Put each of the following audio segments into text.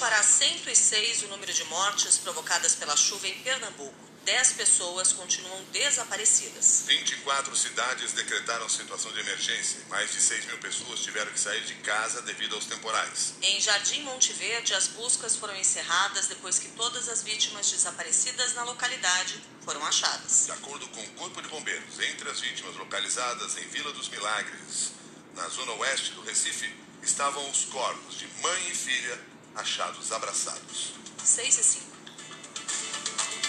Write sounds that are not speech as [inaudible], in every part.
para 106 o número de mortes provocadas pela chuva em Pernambuco. 10 pessoas continuam desaparecidas. 24 cidades decretaram situação de emergência. Mais de 6 mil pessoas tiveram que sair de casa devido aos temporais. Em Jardim Monte Verde, as buscas foram encerradas depois que todas as vítimas desaparecidas na localidade foram achadas. De acordo com o Corpo de Bombeiros, entre as vítimas localizadas em Vila dos Milagres, na zona oeste do Recife, estavam os corpos de mãe e filha achados abraçados. 6 e 5.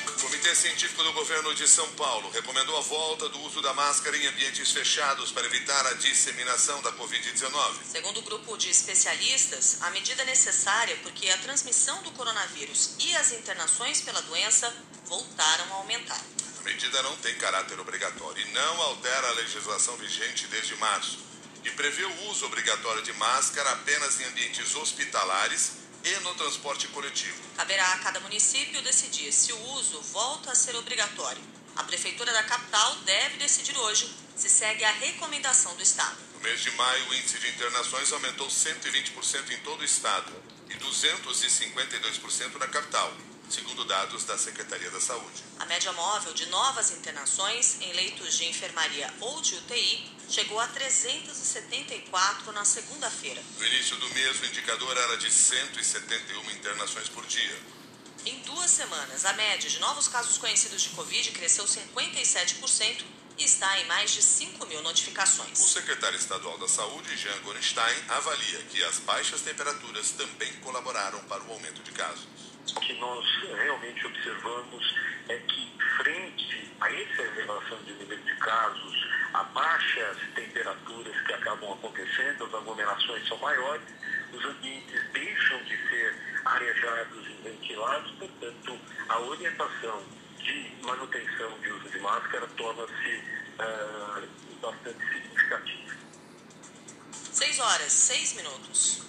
O Comitê Científico do Governo de São Paulo recomendou a volta do uso da máscara em ambientes fechados para evitar a disseminação da Covid-19. Segundo o grupo de especialistas, a medida é necessária porque a transmissão do coronavírus e as internações pela doença voltaram a aumentar. A medida não tem caráter obrigatório e não altera a legislação vigente desde março, que prevê o uso obrigatório de máscara apenas em ambientes hospitalares e no transporte coletivo. Caberá a cada município decidir se o uso volta a ser obrigatório. A Prefeitura da capital deve decidir hoje se segue a recomendação do Estado. No mês de maio, o índice de internações aumentou 120% em todo o Estado e 252% na capital, segundo dados da Secretaria da Saúde. A média móvel de novas internações em leitos de enfermaria ou de UTI chegou a 374 na segunda-feira. No início do mês, o indicador era de 171 internações por dia. Em duas semanas, a média de novos casos conhecidos de Covid cresceu 57% e está em mais de 5 mil notificações. O secretário estadual da Saúde, Jean Gorenstein, avalia que as baixas temperaturas também colaboraram para o aumento de casos. Que nós realmente observamos é que, frente a essa elevação de número de casos, a baixas temperaturas que acabam acontecendo, as aglomerações são maiores, os ambientes deixam de ser arejados e ventilados, portanto, a orientação de manutenção de uso de máscara torna-se uh, bastante significativa. 6 horas, 6 minutos.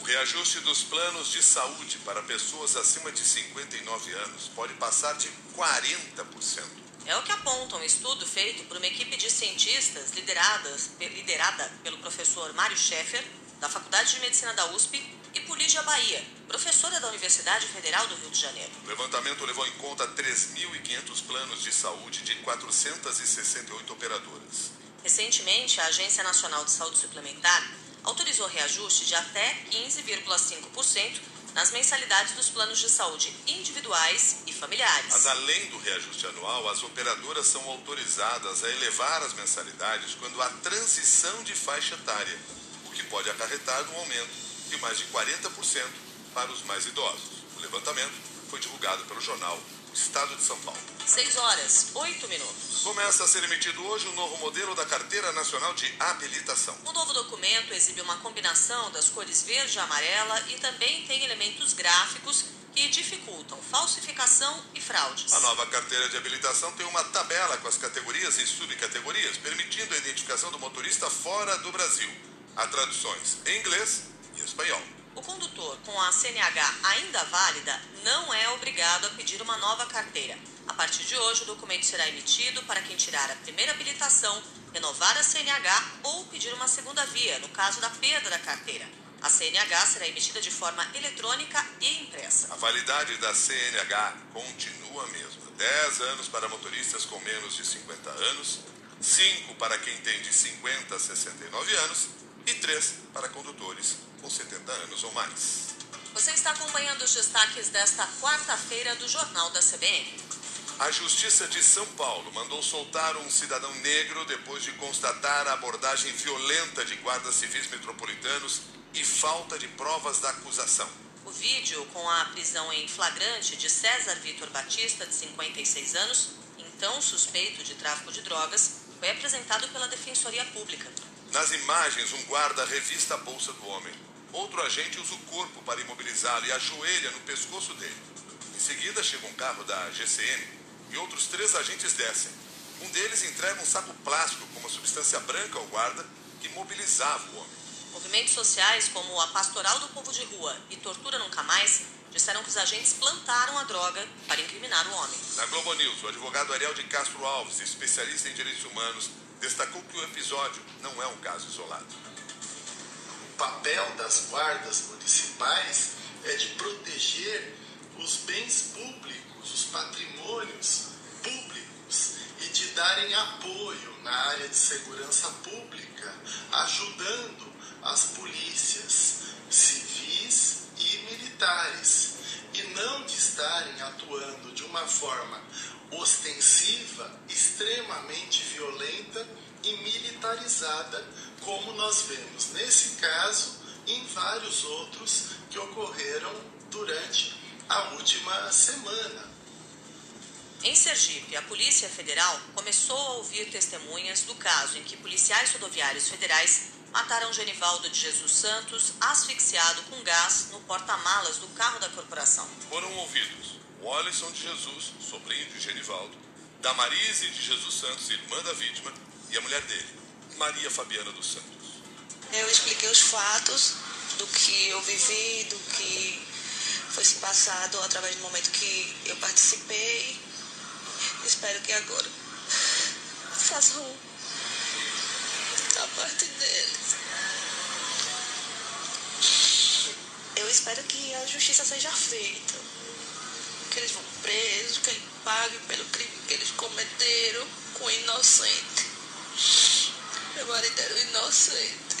O reajuste dos planos de saúde para pessoas acima de 59 anos pode passar de 40%. É o que aponta um estudo feito por uma equipe de cientistas lideradas, liderada pelo professor Mário Schaeffer, da Faculdade de Medicina da USP, e por Lígia Bahia, professora da Universidade Federal do Rio de Janeiro. O levantamento levou em conta 3.500 planos de saúde de 468 operadoras. Recentemente, a Agência Nacional de Saúde Suplementar autorizou reajuste de até 15,5% nas mensalidades dos planos de saúde individuais e familiares. Mas além do reajuste anual, as operadoras são autorizadas a elevar as mensalidades quando há transição de faixa etária, o que pode acarretar um aumento de mais de 40% para os mais idosos. O levantamento foi divulgado pelo jornal Estado de São Paulo. 6 horas, 8 minutos. Começa a ser emitido hoje o novo modelo da Carteira Nacional de Habilitação. O novo documento exibe uma combinação das cores verde e amarela e também tem elementos gráficos que dificultam falsificação e fraudes. A nova carteira de habilitação tem uma tabela com as categorias e subcategorias, permitindo a identificação do motorista fora do Brasil. Há traduções em inglês e espanhol. O condutor com a CNH ainda válida não é obrigado a pedir uma nova carteira. A partir de hoje, o documento será emitido para quem tirar a primeira habilitação, renovar a CNH ou pedir uma segunda via, no caso da perda da carteira. A CNH será emitida de forma eletrônica e impressa. A validade da CNH continua a mesma: 10 anos para motoristas com menos de 50 anos, 5 para quem tem de 50 a 69 anos e 3 para condutores com 70 anos ou mais. Você está acompanhando os destaques desta quarta-feira do Jornal da CBN. A Justiça de São Paulo mandou soltar um cidadão negro depois de constatar a abordagem violenta de guardas civis metropolitanos e falta de provas da acusação. O vídeo com a prisão em flagrante de César Vitor Batista, de 56 anos, então suspeito de tráfico de drogas, foi apresentado pela Defensoria Pública. Nas imagens, um guarda revista a bolsa do homem. Outro agente usa o corpo para imobilizá-lo e ajoelha no pescoço dele. Em seguida, chega um carro da GCM e outros três agentes descem. Um deles entrega um saco plástico com uma substância branca ao guarda que mobilizava o homem. Movimentos sociais como a Pastoral do Povo de Rua e Tortura Nunca Mais disseram que os agentes plantaram a droga para incriminar o homem. Na Globo News, o advogado Ariel de Castro Alves, especialista em direitos humanos, destacou que o episódio não é um caso isolado. O papel das guardas municipais é de proteger os bens públicos, os patrimônios públicos e de darem apoio na área de segurança pública, ajudando as polícias civis e militares e não de estarem atuando de uma forma ostensiva, extremamente violenta e militarizada, como nós vemos nesse caso e em vários outros que ocorreram durante a última semana. Em Sergipe, a Polícia Federal começou a ouvir testemunhas do caso em que policiais rodoviários federais mataram Genivaldo de Jesus Santos asfixiado com gás no porta-malas do carro da corporação. Foram ouvidos o Alisson de Jesus, sobrinho de Genivaldo, Damarise de Jesus Santos, irmã da vítima, e a mulher dele, Maria Fabiana dos Santos. Eu expliquei os fatos do que eu vivi, do que foi se passado através do momento que eu participei. Espero que agora [laughs] façam parte deles. Eu espero que a justiça seja feita. Que eles vão presos, que eles paguem pelo crime que eles cometeram com o inocente. Meu marido era o inocente.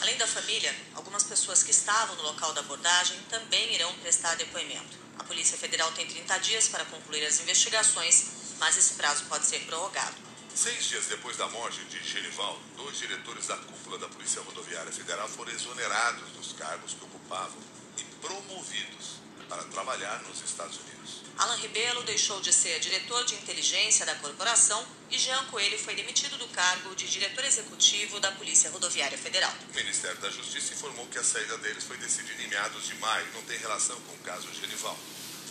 Além da família, algumas pessoas que estavam no local da abordagem também irão prestar depoimento. A Polícia Federal tem 30 dias para concluir as investigações, mas esse prazo pode ser prorrogado. Seis dias depois da morte de Genivaldo, dois diretores da cúpula da Polícia Rodoviária Federal foram exonerados dos cargos que ocupavam e promovidos para trabalhar nos Estados Unidos. Alan Ribelo deixou de ser diretor de inteligência da corporação e Jean Coelho foi demitido do cargo de diretor executivo da Polícia Rodoviária Federal. O Ministério da Justiça informou que a saída deles foi decidida em meados de maio e não tem relação com o caso Genival.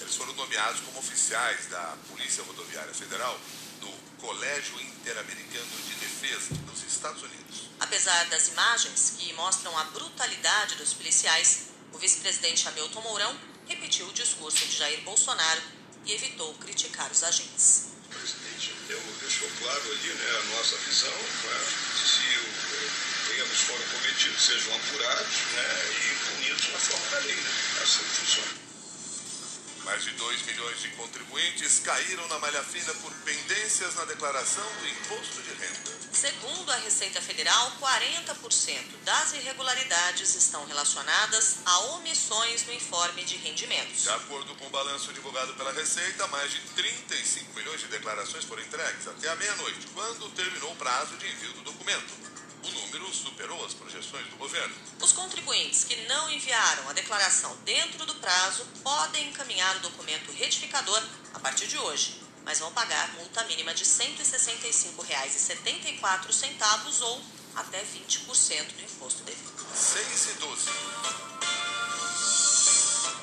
Eles foram nomeados como oficiais da Polícia Rodoviária Federal Colégio Interamericano de Defesa dos Estados Unidos. Apesar das imagens que mostram a brutalidade dos policiais, o vice-presidente Hamilton Mourão repetiu o discurso de Jair Bolsonaro e evitou criticar os agentes. O presidente deu, deixou claro ali né, a nossa visão, né, se os erros foram cometidos, sejam apurados né, e punidos na forma da lei. Né, assim funciona. Mais de 2 milhões de contribuintes caíram na malha fina por pendências na declaração do imposto de renda. Segundo a Receita Federal, 40% das irregularidades estão relacionadas a omissões no informe de rendimentos. De acordo com o balanço divulgado pela Receita, mais de 35 milhões de declarações foram entregues até a meia-noite, quando terminou o prazo de envio do documento. O número superou as projeções do governo. Os contribuintes que não enviaram a declaração dentro do prazo podem encaminhar o documento retificador a partir de hoje, mas vão pagar multa mínima de R$ 165,74 ou até 20% do imposto devido. 6 e 12.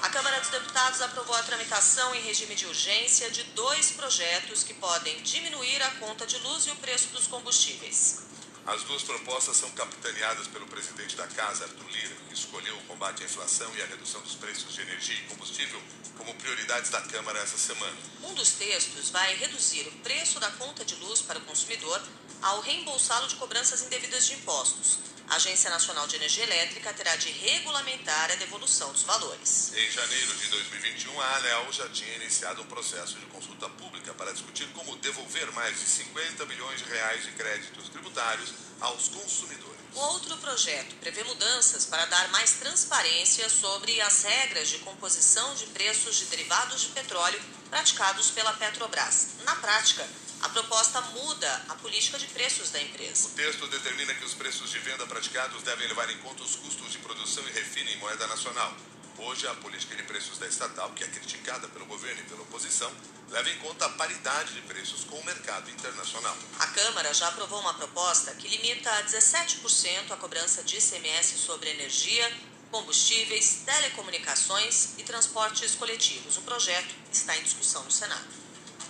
A Câmara dos Deputados aprovou a tramitação em regime de urgência de dois projetos que podem diminuir a conta de luz e o preço dos combustíveis. As duas propostas são capitaneadas pelo presidente da Casa, Arthur Lira, que escolheu o combate à inflação e a redução dos preços de energia e combustível como prioridades da Câmara essa semana. Um dos textos vai reduzir o preço da conta de luz para o consumidor ao reembolsá-lo de cobranças indevidas de impostos. A Agência Nacional de Energia Elétrica terá de regulamentar a devolução dos valores. Em janeiro de 2021, a ANEL já tinha iniciado um processo de consulta pública para discutir como devolver mais de 50 bilhões de reais de créditos tributários aos consumidores. O outro projeto prevê mudanças para dar mais transparência sobre as regras de composição de preços de derivados de petróleo praticados pela Petrobras. Na prática, a proposta muda a política de preços da empresa. O texto determina que os preços de venda praticados devem levar em conta os custos de produção e refino em moeda nacional. Hoje, a política de preços da estatal, que é criticada pelo governo e pela oposição, leva em conta a paridade de preços com o mercado internacional. A Câmara já aprovou uma proposta que limita a 17% a cobrança de ICMS sobre energia, combustíveis, telecomunicações e transportes coletivos. O projeto está em discussão no Senado.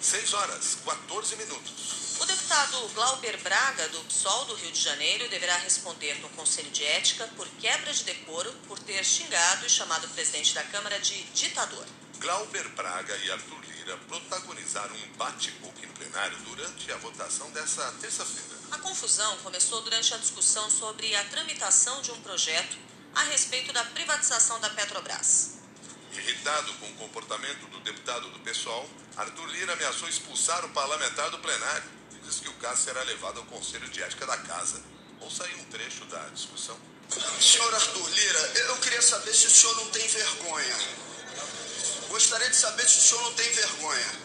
6 horas, 14 minutos. O deputado Glauber Braga, do PSOL do Rio de Janeiro, deverá responder no Conselho de Ética por quebra de decoro por ter xingado e chamado o presidente da Câmara de ditador. Glauber Braga e Arthur Lira protagonizaram um bate-book no plenário durante a votação dessa terça-feira. A confusão começou durante a discussão sobre a tramitação de um projeto a respeito da privatização da Petrobras. Irritado com o comportamento do deputado do PSOL, Arthur Lira ameaçou expulsar o parlamentar do plenário e disse que o caso será levado ao Conselho de Ética da Casa. Ouça aí um trecho da discussão. Senhor Arthur Lira, eu queria saber se o senhor não tem vergonha. Gostaria de saber se o senhor não tem vergonha.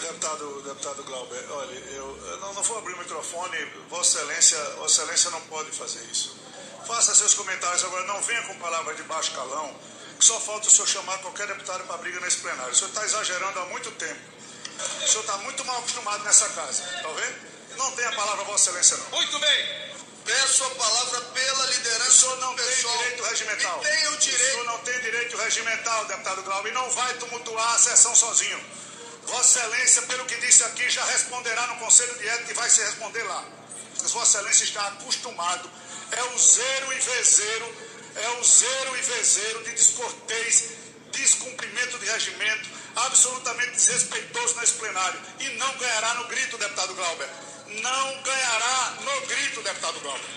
Deputado, deputado Glauber, olha, eu, eu não, não vou abrir o microfone, Vossa Excelência, Vossa Excelência não pode fazer isso. Faça seus comentários agora, não venha com palavras de baixo calão, só falta o senhor chamar qualquer deputado para briga nesse plenário. O senhor está exagerando há muito tempo. O senhor está muito mal acostumado nessa casa, tá vendo? Não tem a palavra Vossa Excelência, não. Muito bem. Peço a palavra pela liderança O senhor não do tem pessoal. direito regimental. E tem o O direito. senhor não tem direito regimental, deputado Glauber, e não vai tumultuar a sessão sozinho. Vossa Excelência, pelo que disse aqui, já responderá no Conselho de Ética e vai se responder lá. Mas Vossa Excelência está acostumado, é o zero e vezeiro, é o zero e vezeiro de descortês, descumprimento de regimento, absolutamente desrespeitoso nesse plenário. E não ganhará no grito, deputado Glauber. Não ganhará no grito, deputado Glauber.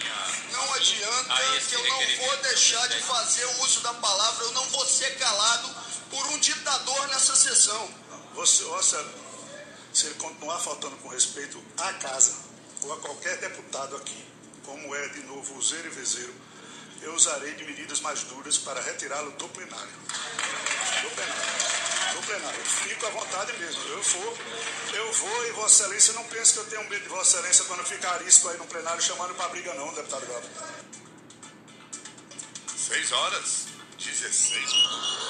Não adianta que eu não vou deixar de fazer o uso da palavra, eu não vou ser calado por um ditador nessa sessão. Você, Vossa, se ele continuar faltando com respeito à casa ou a qualquer deputado aqui, como é de novo o zero e vezeiro, eu usarei de medidas mais duras para retirá-lo do plenário. Do plenário. Do plenário. Fico à vontade mesmo. Eu vou, eu vou e Vossa Excelência não pense que eu tenho medo de Vossa Excelência quando ficar arisco aí no plenário chamando para briga não, deputado Glauber. 6 horas, 16 minutos.